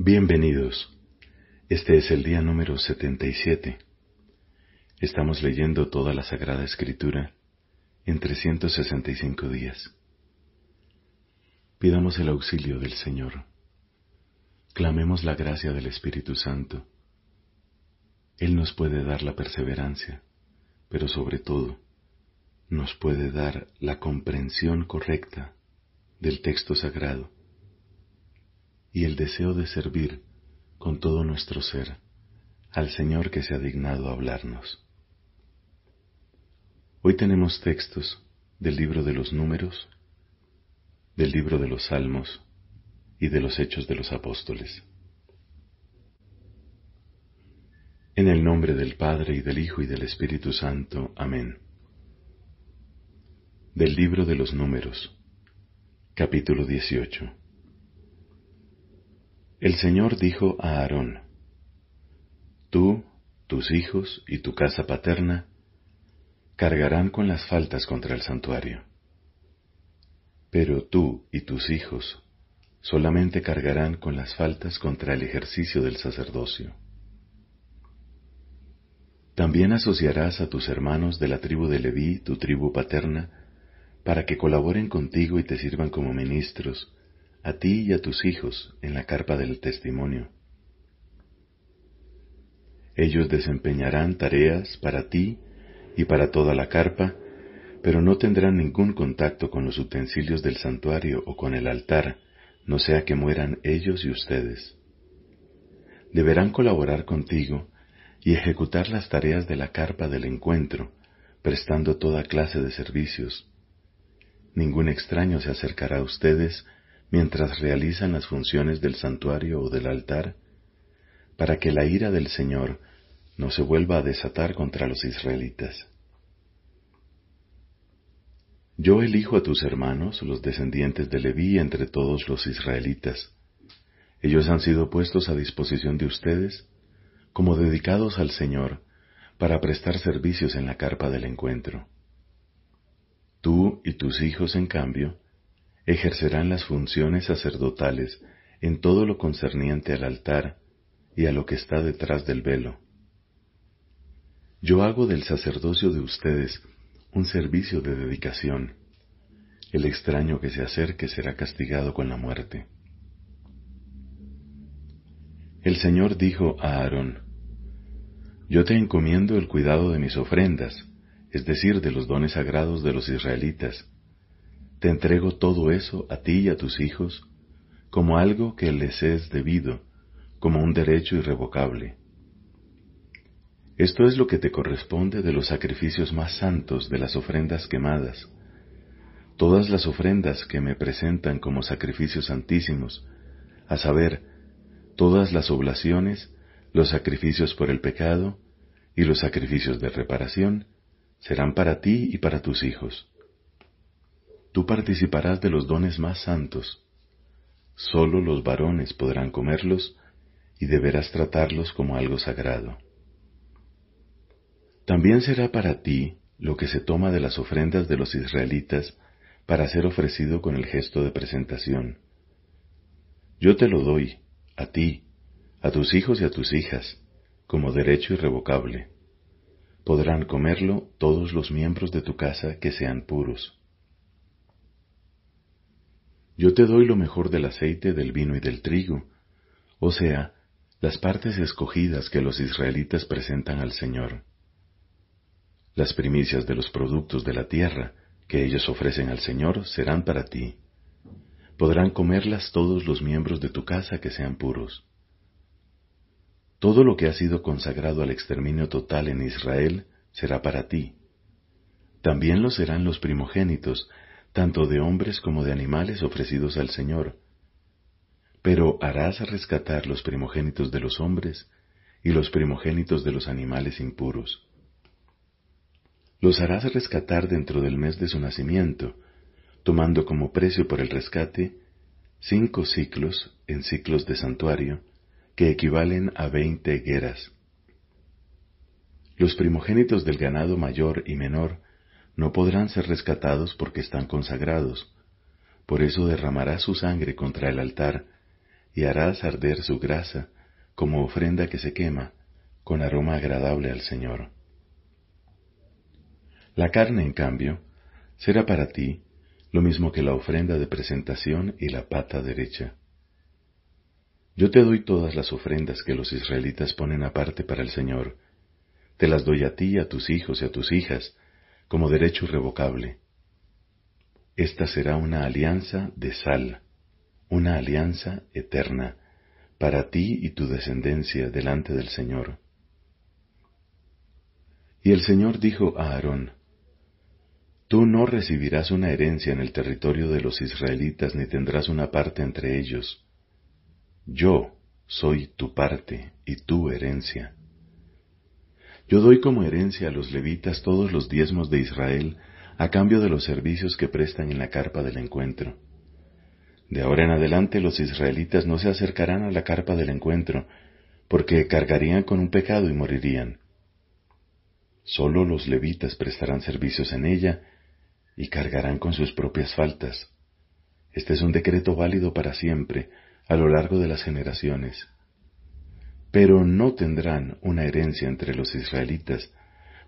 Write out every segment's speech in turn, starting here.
Bienvenidos. Este es el día número 77. Estamos leyendo toda la Sagrada Escritura en 365 días. Pidamos el auxilio del Señor. Clamemos la gracia del Espíritu Santo. Él nos puede dar la perseverancia, pero sobre todo nos puede dar la comprensión correcta del texto sagrado y el deseo de servir con todo nuestro ser al Señor que se ha dignado hablarnos. Hoy tenemos textos del libro de los números, del libro de los salmos y de los hechos de los apóstoles. En el nombre del Padre y del Hijo y del Espíritu Santo. Amén. Del libro de los números, capítulo 18. El Señor dijo a Aarón, Tú, tus hijos y tu casa paterna cargarán con las faltas contra el santuario. Pero tú y tus hijos solamente cargarán con las faltas contra el ejercicio del sacerdocio. También asociarás a tus hermanos de la tribu de Leví, tu tribu paterna, para que colaboren contigo y te sirvan como ministros, a ti y a tus hijos en la carpa del testimonio. Ellos desempeñarán tareas para ti y para toda la carpa, pero no tendrán ningún contacto con los utensilios del santuario o con el altar, no sea que mueran ellos y ustedes. Deberán colaborar contigo y ejecutar las tareas de la carpa del encuentro, prestando toda clase de servicios. Ningún extraño se acercará a ustedes mientras realizan las funciones del santuario o del altar, para que la ira del Señor no se vuelva a desatar contra los israelitas. Yo elijo a tus hermanos, los descendientes de Leví, entre todos los israelitas. Ellos han sido puestos a disposición de ustedes como dedicados al Señor para prestar servicios en la carpa del encuentro. Tú y tus hijos, en cambio, ejercerán las funciones sacerdotales en todo lo concerniente al altar y a lo que está detrás del velo. Yo hago del sacerdocio de ustedes un servicio de dedicación. El extraño que se acerque será castigado con la muerte. El Señor dijo a Aarón, Yo te encomiendo el cuidado de mis ofrendas, es decir, de los dones sagrados de los israelitas, te entrego todo eso a ti y a tus hijos como algo que les es debido, como un derecho irrevocable. Esto es lo que te corresponde de los sacrificios más santos, de las ofrendas quemadas. Todas las ofrendas que me presentan como sacrificios santísimos, a saber, todas las oblaciones, los sacrificios por el pecado y los sacrificios de reparación, serán para ti y para tus hijos tú participarás de los dones más santos. Solo los varones podrán comerlos y deberás tratarlos como algo sagrado. También será para ti lo que se toma de las ofrendas de los israelitas para ser ofrecido con el gesto de presentación. Yo te lo doy, a ti, a tus hijos y a tus hijas, como derecho irrevocable. Podrán comerlo todos los miembros de tu casa que sean puros. Yo te doy lo mejor del aceite, del vino y del trigo, o sea, las partes escogidas que los israelitas presentan al Señor. Las primicias de los productos de la tierra que ellos ofrecen al Señor serán para ti. Podrán comerlas todos los miembros de tu casa que sean puros. Todo lo que ha sido consagrado al exterminio total en Israel será para ti. También lo serán los primogénitos tanto de hombres como de animales ofrecidos al Señor. Pero harás rescatar los primogénitos de los hombres y los primogénitos de los animales impuros. Los harás rescatar dentro del mes de su nacimiento, tomando como precio por el rescate cinco ciclos en ciclos de santuario, que equivalen a veinte gueras. Los primogénitos del ganado mayor y menor no podrán ser rescatados porque están consagrados. Por eso derramará su sangre contra el altar, y harás arder su grasa como ofrenda que se quema, con aroma agradable al Señor. La carne, en cambio, será para ti lo mismo que la ofrenda de presentación y la pata derecha. Yo te doy todas las ofrendas que los israelitas ponen aparte para el Señor, te las doy a ti, a tus hijos y a tus hijas, como derecho irrevocable. Esta será una alianza de sal, una alianza eterna, para ti y tu descendencia delante del Señor. Y el Señor dijo a Aarón, Tú no recibirás una herencia en el territorio de los israelitas ni tendrás una parte entre ellos. Yo soy tu parte y tu herencia. Yo doy como herencia a los levitas todos los diezmos de Israel a cambio de los servicios que prestan en la carpa del encuentro. De ahora en adelante los israelitas no se acercarán a la carpa del encuentro, porque cargarían con un pecado y morirían. Solo los levitas prestarán servicios en ella y cargarán con sus propias faltas. Este es un decreto válido para siempre, a lo largo de las generaciones. Pero no tendrán una herencia entre los israelitas,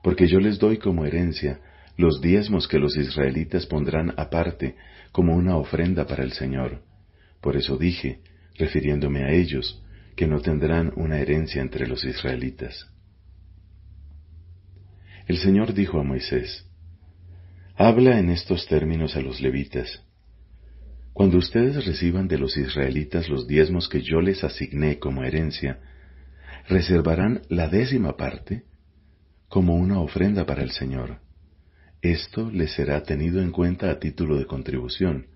porque yo les doy como herencia los diezmos que los israelitas pondrán aparte como una ofrenda para el Señor. Por eso dije, refiriéndome a ellos, que no tendrán una herencia entre los israelitas. El Señor dijo a Moisés, Habla en estos términos a los levitas. Cuando ustedes reciban de los israelitas los diezmos que yo les asigné como herencia, reservarán la décima parte como una ofrenda para el Señor. Esto les será tenido en cuenta a título de contribución,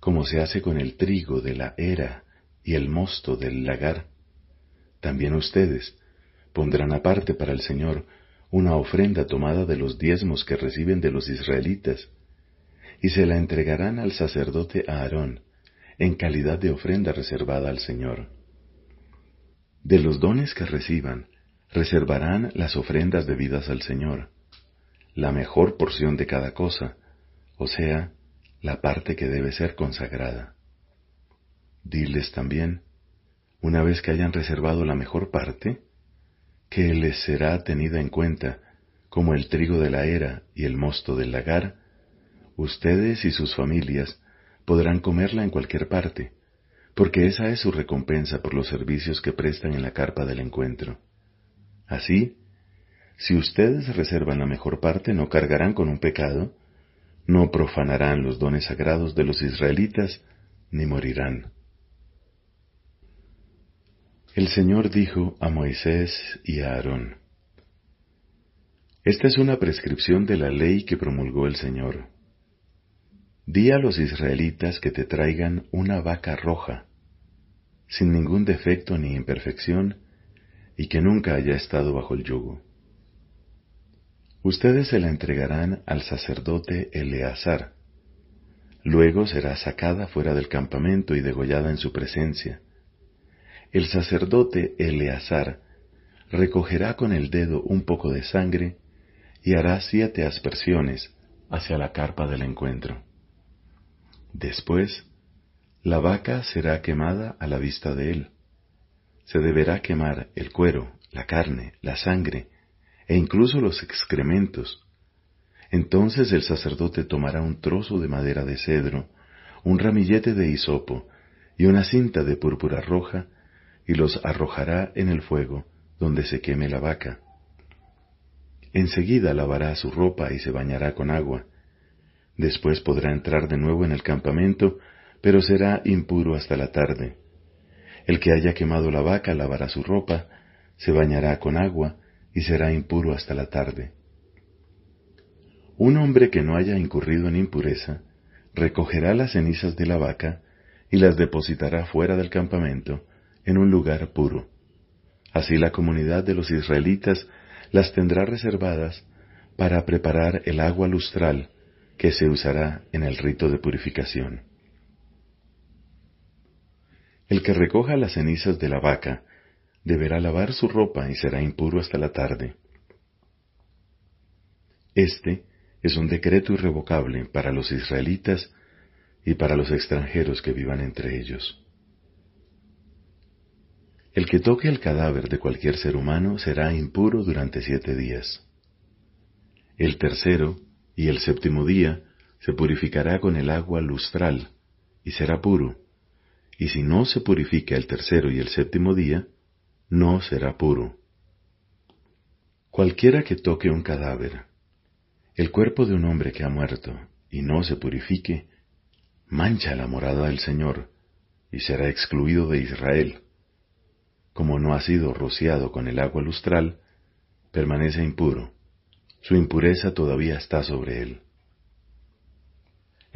como se hace con el trigo de la era y el mosto del lagar. También ustedes pondrán aparte para el Señor una ofrenda tomada de los diezmos que reciben de los israelitas, y se la entregarán al sacerdote Aarón, en calidad de ofrenda reservada al Señor. De los dones que reciban, reservarán las ofrendas debidas al Señor, la mejor porción de cada cosa, o sea, la parte que debe ser consagrada. Diles también, una vez que hayan reservado la mejor parte, que les será tenida en cuenta, como el trigo de la era y el mosto del lagar, ustedes y sus familias podrán comerla en cualquier parte, porque esa es su recompensa por los servicios que prestan en la carpa del encuentro. Así, si ustedes reservan la mejor parte, no cargarán con un pecado, no profanarán los dones sagrados de los israelitas, ni morirán. El Señor dijo a Moisés y a Aarón, Esta es una prescripción de la ley que promulgó el Señor. Di a los israelitas que te traigan una vaca roja, sin ningún defecto ni imperfección, y que nunca haya estado bajo el yugo. Ustedes se la entregarán al sacerdote Eleazar. Luego será sacada fuera del campamento y degollada en su presencia. El sacerdote Eleazar recogerá con el dedo un poco de sangre y hará siete aspersiones hacia la carpa del encuentro. Después, la vaca será quemada a la vista de él. Se deberá quemar el cuero, la carne, la sangre e incluso los excrementos. Entonces el sacerdote tomará un trozo de madera de cedro, un ramillete de hisopo y una cinta de púrpura roja y los arrojará en el fuego donde se queme la vaca. Enseguida lavará su ropa y se bañará con agua. Después podrá entrar de nuevo en el campamento, pero será impuro hasta la tarde. El que haya quemado la vaca lavará su ropa, se bañará con agua y será impuro hasta la tarde. Un hombre que no haya incurrido en impureza recogerá las cenizas de la vaca y las depositará fuera del campamento, en un lugar puro. Así la comunidad de los israelitas las tendrá reservadas para preparar el agua lustral que se usará en el rito de purificación. El que recoja las cenizas de la vaca deberá lavar su ropa y será impuro hasta la tarde. Este es un decreto irrevocable para los israelitas y para los extranjeros que vivan entre ellos. El que toque el cadáver de cualquier ser humano será impuro durante siete días. El tercero y el séptimo día se purificará con el agua lustral y será puro. Y si no se purifica el tercero y el séptimo día, no será puro. Cualquiera que toque un cadáver, el cuerpo de un hombre que ha muerto, y no se purifique, mancha la morada del Señor, y será excluido de Israel. Como no ha sido rociado con el agua lustral, permanece impuro. Su impureza todavía está sobre él.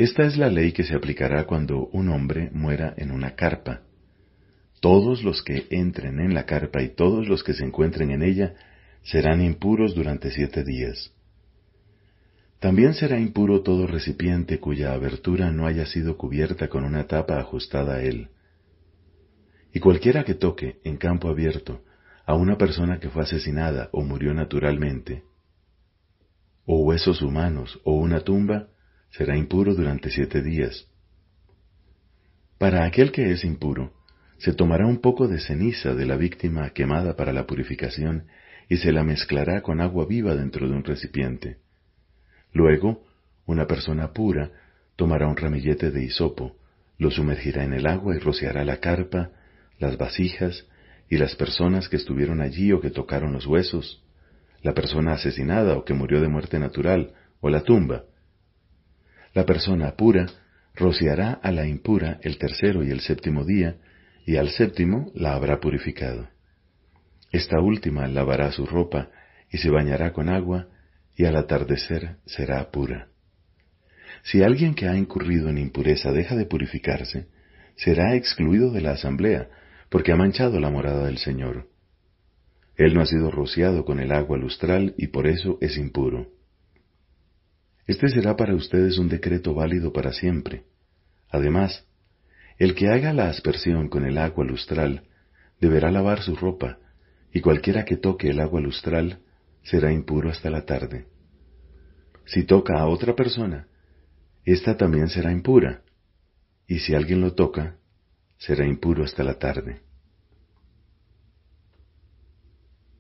Esta es la ley que se aplicará cuando un hombre muera en una carpa. Todos los que entren en la carpa y todos los que se encuentren en ella serán impuros durante siete días. También será impuro todo recipiente cuya abertura no haya sido cubierta con una tapa ajustada a él. Y cualquiera que toque en campo abierto a una persona que fue asesinada o murió naturalmente, o huesos humanos o una tumba, será impuro durante siete días. Para aquel que es impuro, se tomará un poco de ceniza de la víctima quemada para la purificación y se la mezclará con agua viva dentro de un recipiente. Luego, una persona pura tomará un ramillete de hisopo, lo sumergirá en el agua y rociará la carpa, las vasijas y las personas que estuvieron allí o que tocaron los huesos, la persona asesinada o que murió de muerte natural, o la tumba. La persona pura rociará a la impura el tercero y el séptimo día, y al séptimo la habrá purificado. Esta última lavará su ropa y se bañará con agua y al atardecer será pura. Si alguien que ha incurrido en impureza deja de purificarse, será excluido de la asamblea, porque ha manchado la morada del Señor. Él no ha sido rociado con el agua lustral y por eso es impuro. Este será para ustedes un decreto válido para siempre. Además, el que haga la aspersión con el agua lustral deberá lavar su ropa, y cualquiera que toque el agua lustral será impuro hasta la tarde. Si toca a otra persona, ésta también será impura, y si alguien lo toca, será impuro hasta la tarde.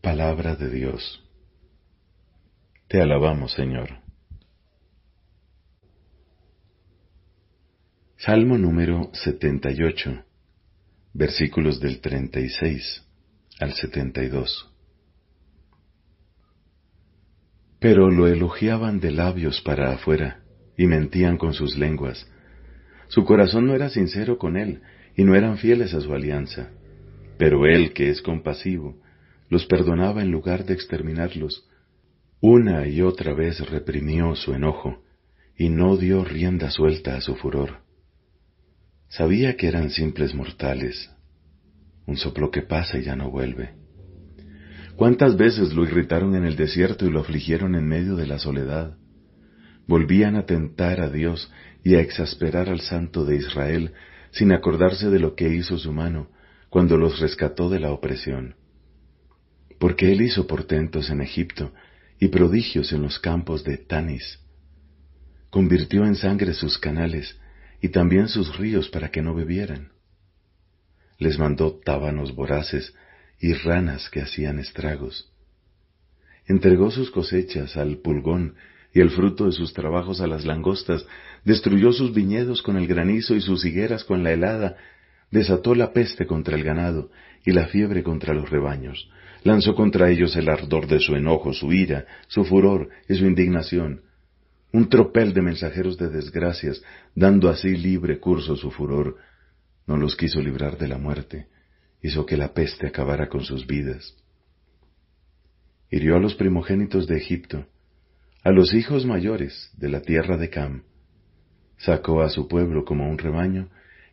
Palabra de Dios. Te alabamos, Señor. Salmo número 78, versículos del 36 al 72. Pero lo elogiaban de labios para afuera y mentían con sus lenguas. Su corazón no era sincero con él y no eran fieles a su alianza. Pero él, que es compasivo, los perdonaba en lugar de exterminarlos. Una y otra vez reprimió su enojo y no dio rienda suelta a su furor. Sabía que eran simples mortales, un soplo que pasa y ya no vuelve. ¿Cuántas veces lo irritaron en el desierto y lo afligieron en medio de la soledad? Volvían a tentar a Dios y a exasperar al Santo de Israel sin acordarse de lo que hizo su mano cuando los rescató de la opresión. Porque Él hizo portentos en Egipto y prodigios en los campos de Tanis. Convirtió en sangre sus canales y también sus ríos para que no bebieran. Les mandó tábanos voraces y ranas que hacían estragos. Entregó sus cosechas al pulgón y el fruto de sus trabajos a las langostas, destruyó sus viñedos con el granizo y sus higueras con la helada, desató la peste contra el ganado y la fiebre contra los rebaños, lanzó contra ellos el ardor de su enojo, su ira, su furor y su indignación, un tropel de mensajeros de desgracias, dando así libre curso su furor, no los quiso librar de la muerte, hizo que la peste acabara con sus vidas. Hirió a los primogénitos de Egipto, a los hijos mayores de la tierra de Cam. Sacó a su pueblo como un rebaño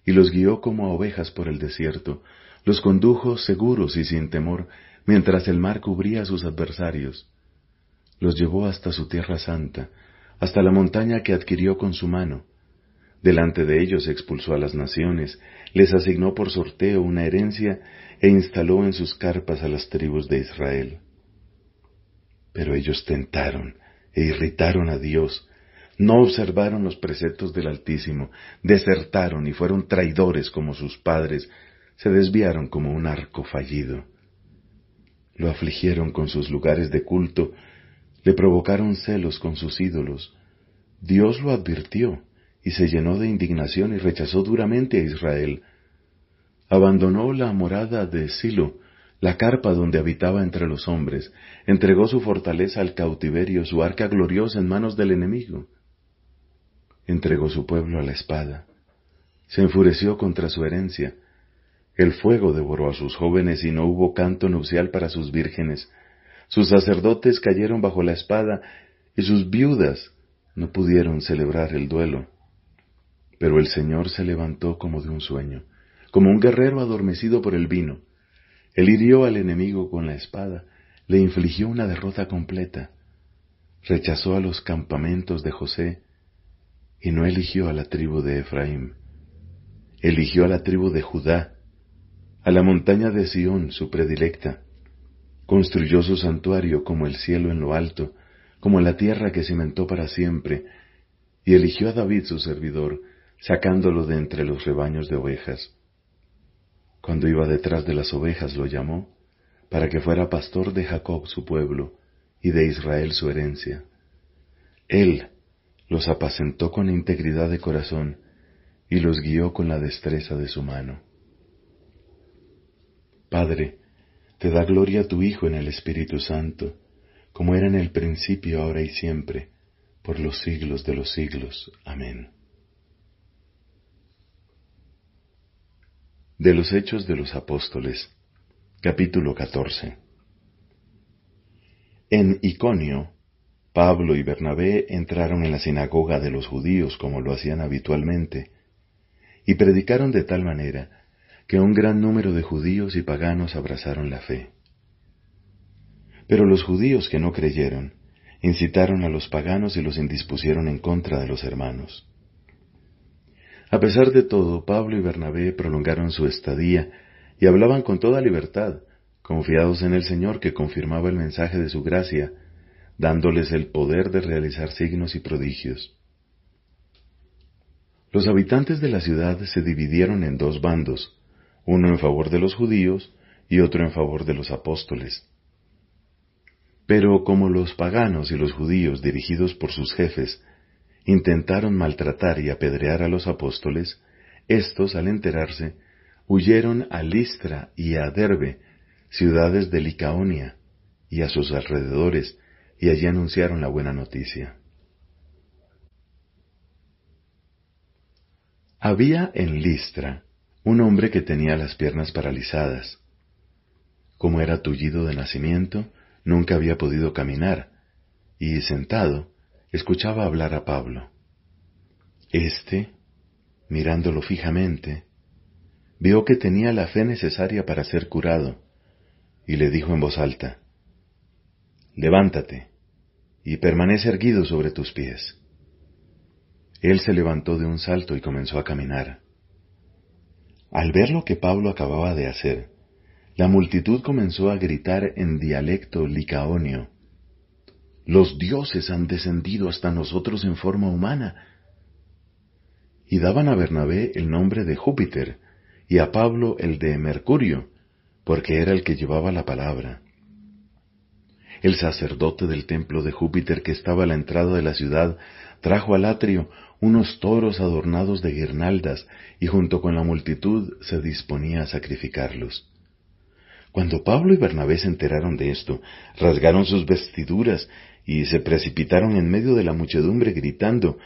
y los guió como a ovejas por el desierto, los condujo seguros y sin temor, mientras el mar cubría a sus adversarios. Los llevó hasta su tierra santa, hasta la montaña que adquirió con su mano, Delante de ellos expulsó a las naciones, les asignó por sorteo una herencia e instaló en sus carpas a las tribus de Israel. Pero ellos tentaron e irritaron a Dios, no observaron los preceptos del Altísimo, desertaron y fueron traidores como sus padres, se desviaron como un arco fallido. Lo afligieron con sus lugares de culto, le provocaron celos con sus ídolos. Dios lo advirtió y se llenó de indignación y rechazó duramente a Israel. Abandonó la morada de Silo, la carpa donde habitaba entre los hombres, entregó su fortaleza al cautiverio, su arca gloriosa en manos del enemigo. Entregó su pueblo a la espada, se enfureció contra su herencia, el fuego devoró a sus jóvenes y no hubo canto nupcial para sus vírgenes, sus sacerdotes cayeron bajo la espada y sus viudas no pudieron celebrar el duelo. Pero el Señor se levantó como de un sueño, como un guerrero adormecido por el vino, él hirió al enemigo con la espada, le infligió una derrota completa, rechazó a los campamentos de José y no eligió a la tribu de Efraín. Eligió a la tribu de Judá, a la montaña de Sión, su predilecta. Construyó su santuario como el cielo en lo alto, como la tierra que cimentó para siempre, y eligió a David su servidor, sacándolo de entre los rebaños de ovejas. Cuando iba detrás de las ovejas lo llamó, para que fuera pastor de Jacob su pueblo, y de Israel su herencia. Él los apacentó con integridad de corazón, y los guió con la destreza de su mano. Padre, te da gloria tu Hijo en el Espíritu Santo, como era en el principio, ahora y siempre, por los siglos de los siglos. Amén. De los Hechos de los Apóstoles, capítulo 14. En Iconio, Pablo y Bernabé entraron en la sinagoga de los judíos como lo hacían habitualmente, y predicaron de tal manera que un gran número de judíos y paganos abrazaron la fe. Pero los judíos que no creyeron incitaron a los paganos y los indispusieron en contra de los hermanos. A pesar de todo, Pablo y Bernabé prolongaron su estadía y hablaban con toda libertad, confiados en el Señor que confirmaba el mensaje de su gracia, dándoles el poder de realizar signos y prodigios. Los habitantes de la ciudad se dividieron en dos bandos, uno en favor de los judíos y otro en favor de los apóstoles. Pero como los paganos y los judíos, dirigidos por sus jefes, intentaron maltratar y apedrear a los apóstoles, éstos, al enterarse, huyeron a Listra y a Derbe, ciudades de Licaonia, y a sus alrededores, y allí anunciaron la buena noticia. Había en Listra un hombre que tenía las piernas paralizadas. Como era tullido de nacimiento, nunca había podido caminar, y sentado, escuchaba hablar a Pablo. Este, mirándolo fijamente, vio que tenía la fe necesaria para ser curado, y le dijo en voz alta, Levántate y permanece erguido sobre tus pies. Él se levantó de un salto y comenzó a caminar. Al ver lo que Pablo acababa de hacer, la multitud comenzó a gritar en dialecto licaonio, los dioses han descendido hasta nosotros en forma humana. Y daban a Bernabé el nombre de Júpiter y a Pablo el de Mercurio, porque era el que llevaba la palabra. El sacerdote del templo de Júpiter que estaba a la entrada de la ciudad trajo al atrio unos toros adornados de guirnaldas y junto con la multitud se disponía a sacrificarlos. Cuando Pablo y Bernabé se enteraron de esto, rasgaron sus vestiduras y se precipitaron en medio de la muchedumbre gritando,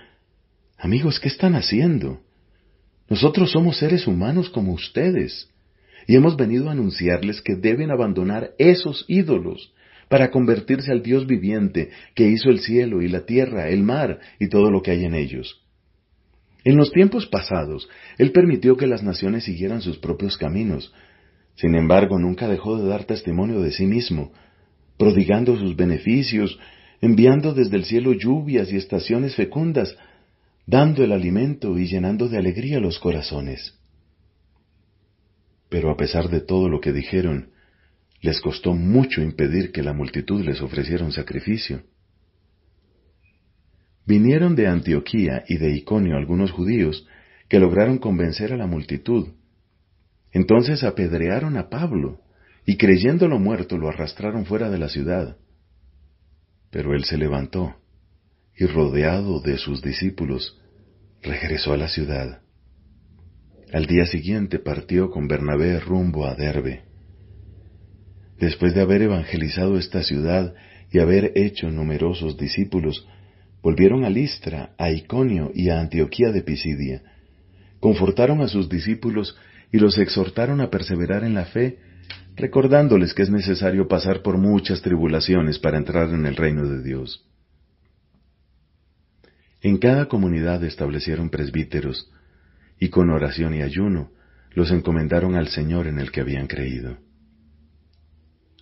Amigos, ¿qué están haciendo? Nosotros somos seres humanos como ustedes, y hemos venido a anunciarles que deben abandonar esos ídolos para convertirse al Dios viviente que hizo el cielo y la tierra, el mar y todo lo que hay en ellos. En los tiempos pasados, Él permitió que las naciones siguieran sus propios caminos. Sin embargo, nunca dejó de dar testimonio de sí mismo, prodigando sus beneficios enviando desde el cielo lluvias y estaciones fecundas, dando el alimento y llenando de alegría los corazones. Pero a pesar de todo lo que dijeron, les costó mucho impedir que la multitud les ofreciera un sacrificio. Vinieron de Antioquía y de Iconio algunos judíos que lograron convencer a la multitud. Entonces apedrearon a Pablo y creyéndolo muerto lo arrastraron fuera de la ciudad. Pero él se levantó y rodeado de sus discípulos, regresó a la ciudad. Al día siguiente partió con Bernabé rumbo a Derbe. Después de haber evangelizado esta ciudad y haber hecho numerosos discípulos, volvieron a Listra, a Iconio y a Antioquía de Pisidia. Confortaron a sus discípulos y los exhortaron a perseverar en la fe, recordándoles que es necesario pasar por muchas tribulaciones para entrar en el reino de Dios. En cada comunidad establecieron presbíteros, y con oración y ayuno los encomendaron al Señor en el que habían creído.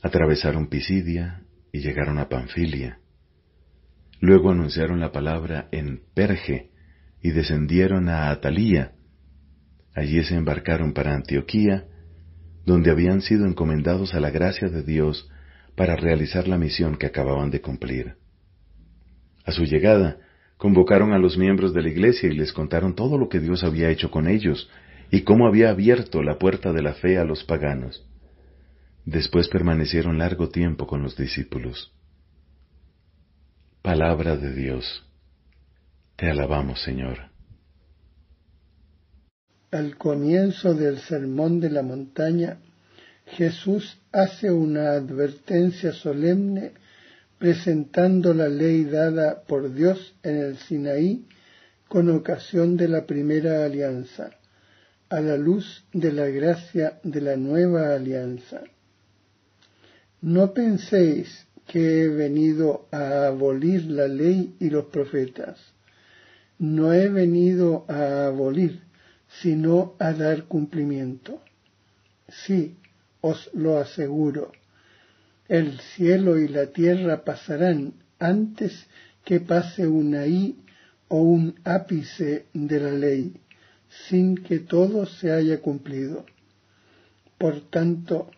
Atravesaron Pisidia y llegaron a Panfilia. Luego anunciaron la palabra en Perge y descendieron a Atalía. Allí se embarcaron para Antioquía, donde habían sido encomendados a la gracia de Dios para realizar la misión que acababan de cumplir. A su llegada, Convocaron a los miembros de la iglesia y les contaron todo lo que Dios había hecho con ellos y cómo había abierto la puerta de la fe a los paganos. Después permanecieron largo tiempo con los discípulos. Palabra de Dios. Te alabamos, Señor. Al comienzo del Sermón de la Montaña, Jesús hace una advertencia solemne presentando la ley dada por Dios en el Sinaí con ocasión de la primera alianza, a la luz de la gracia de la nueva alianza. No penséis que he venido a abolir la ley y los profetas. No he venido a abolir, sino a dar cumplimiento. Sí, os lo aseguro el cielo y la tierra pasarán antes que pase una i o un ápice de la ley, sin que todo se haya cumplido. Por tanto,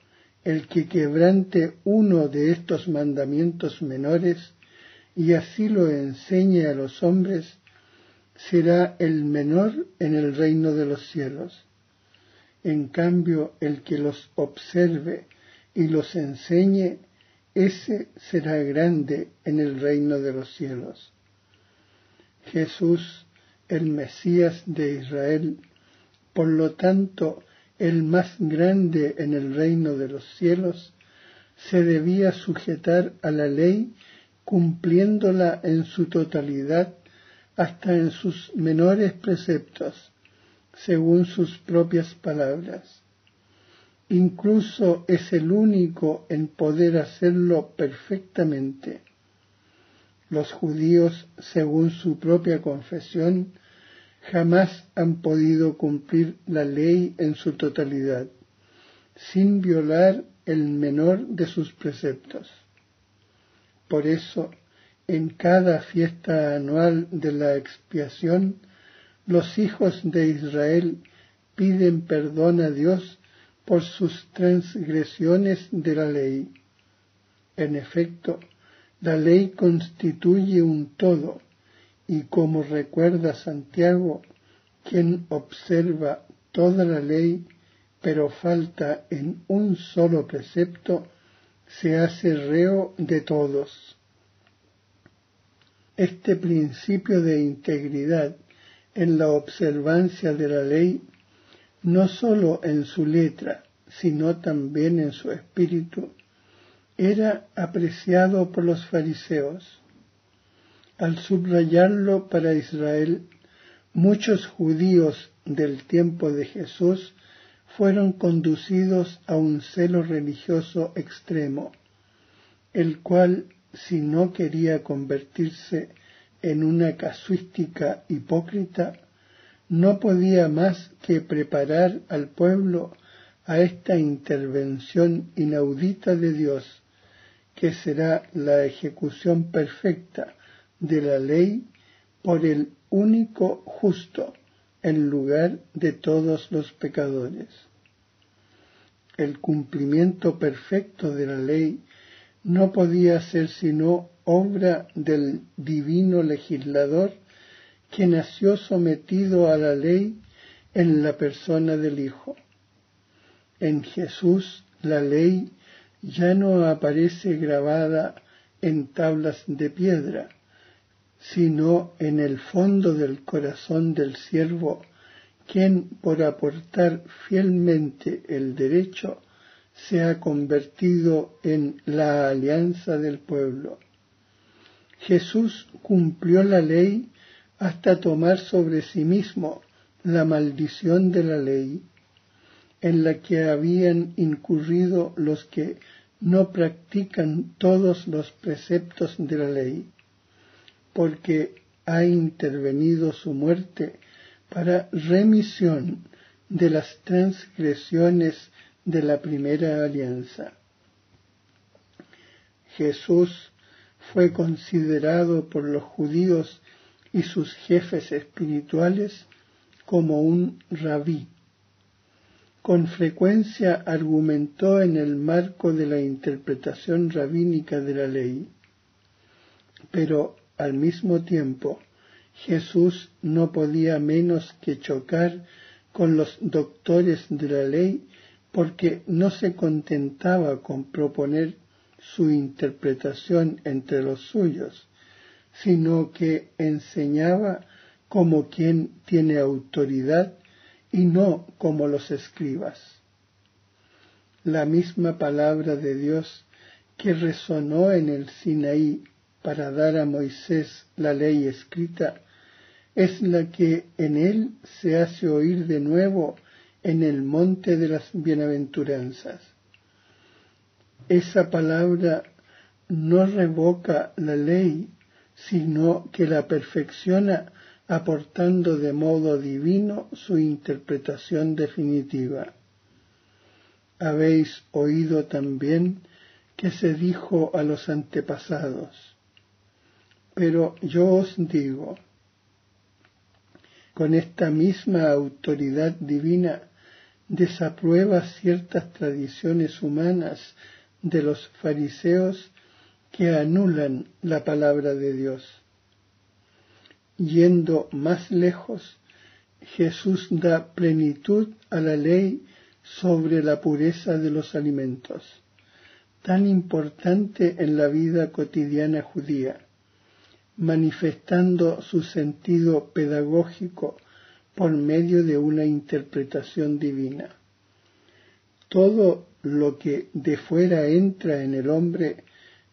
el que quebrante uno de estos mandamientos menores y así lo enseñe a los hombres, será el menor en el reino de los cielos. En cambio, el que los observe y los enseñe, ese será grande en el reino de los cielos. Jesús, el Mesías de Israel, por lo tanto, el más grande en el reino de los cielos, se debía sujetar a la ley cumpliéndola en su totalidad hasta en sus menores preceptos, según sus propias palabras incluso es el único en poder hacerlo perfectamente. Los judíos, según su propia confesión, jamás han podido cumplir la ley en su totalidad, sin violar el menor de sus preceptos. Por eso, en cada fiesta anual de la expiación, los hijos de Israel piden perdón a Dios por sus transgresiones de la ley. En efecto, la ley constituye un todo, y como recuerda Santiago, quien observa toda la ley, pero falta en un solo precepto, se hace reo de todos. Este principio de integridad en la observancia de la ley no sólo en su letra, sino también en su espíritu, era apreciado por los fariseos. Al subrayarlo para Israel, muchos judíos del tiempo de Jesús fueron conducidos a un celo religioso extremo, el cual, si no quería convertirse en una casuística hipócrita, no podía más que preparar al pueblo a esta intervención inaudita de Dios, que será la ejecución perfecta de la ley por el único justo en lugar de todos los pecadores. El cumplimiento perfecto de la ley no podía ser sino obra del divino legislador que nació sometido a la ley en la persona del Hijo. En Jesús la ley ya no aparece grabada en tablas de piedra, sino en el fondo del corazón del siervo, quien por aportar fielmente el derecho se ha convertido en la alianza del pueblo. Jesús cumplió la ley hasta tomar sobre sí mismo la maldición de la ley en la que habían incurrido los que no practican todos los preceptos de la ley, porque ha intervenido su muerte para remisión de las transgresiones de la primera alianza. Jesús fue considerado por los judíos y sus jefes espirituales como un rabí, con frecuencia argumentó en el marco de la interpretación rabínica de la ley. Pero al mismo tiempo, Jesús no podía menos que chocar con los doctores de la ley porque no se contentaba con proponer su interpretación entre los suyos, sino que enseñaba como quien tiene autoridad y no como los escribas. La misma palabra de Dios que resonó en el Sinaí para dar a Moisés la ley escrita, es la que en él se hace oír de nuevo en el monte de las bienaventuranzas. Esa palabra no revoca la ley, sino que la perfecciona aportando de modo divino su interpretación definitiva. Habéis oído también que se dijo a los antepasados, pero yo os digo, con esta misma autoridad divina desaprueba ciertas tradiciones humanas de los fariseos que anulan la palabra de Dios. Yendo más lejos, Jesús da plenitud a la ley sobre la pureza de los alimentos, tan importante en la vida cotidiana judía, manifestando su sentido pedagógico por medio de una interpretación divina. Todo lo que de fuera entra en el hombre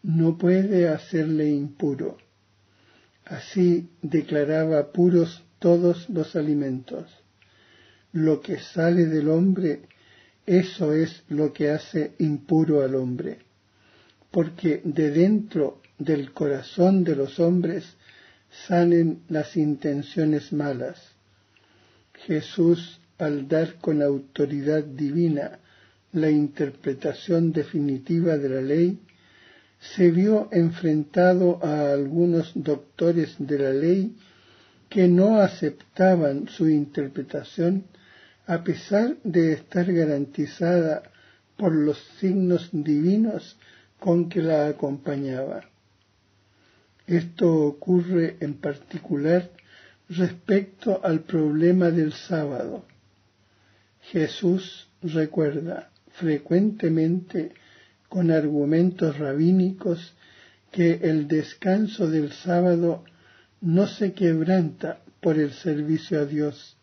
no puede hacerle impuro Así declaraba puros todos los alimentos. Lo que sale del hombre, eso es lo que hace impuro al hombre, porque de dentro del corazón de los hombres salen las intenciones malas. Jesús, al dar con autoridad divina la interpretación definitiva de la ley, se vio enfrentado a algunos doctores de la ley que no aceptaban su interpretación a pesar de estar garantizada por los signos divinos con que la acompañaba. Esto ocurre en particular respecto al problema del sábado. Jesús recuerda frecuentemente con argumentos rabínicos que el descanso del sábado no se quebranta por el servicio a Dios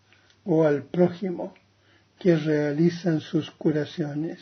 o al prójimo que realizan sus curaciones.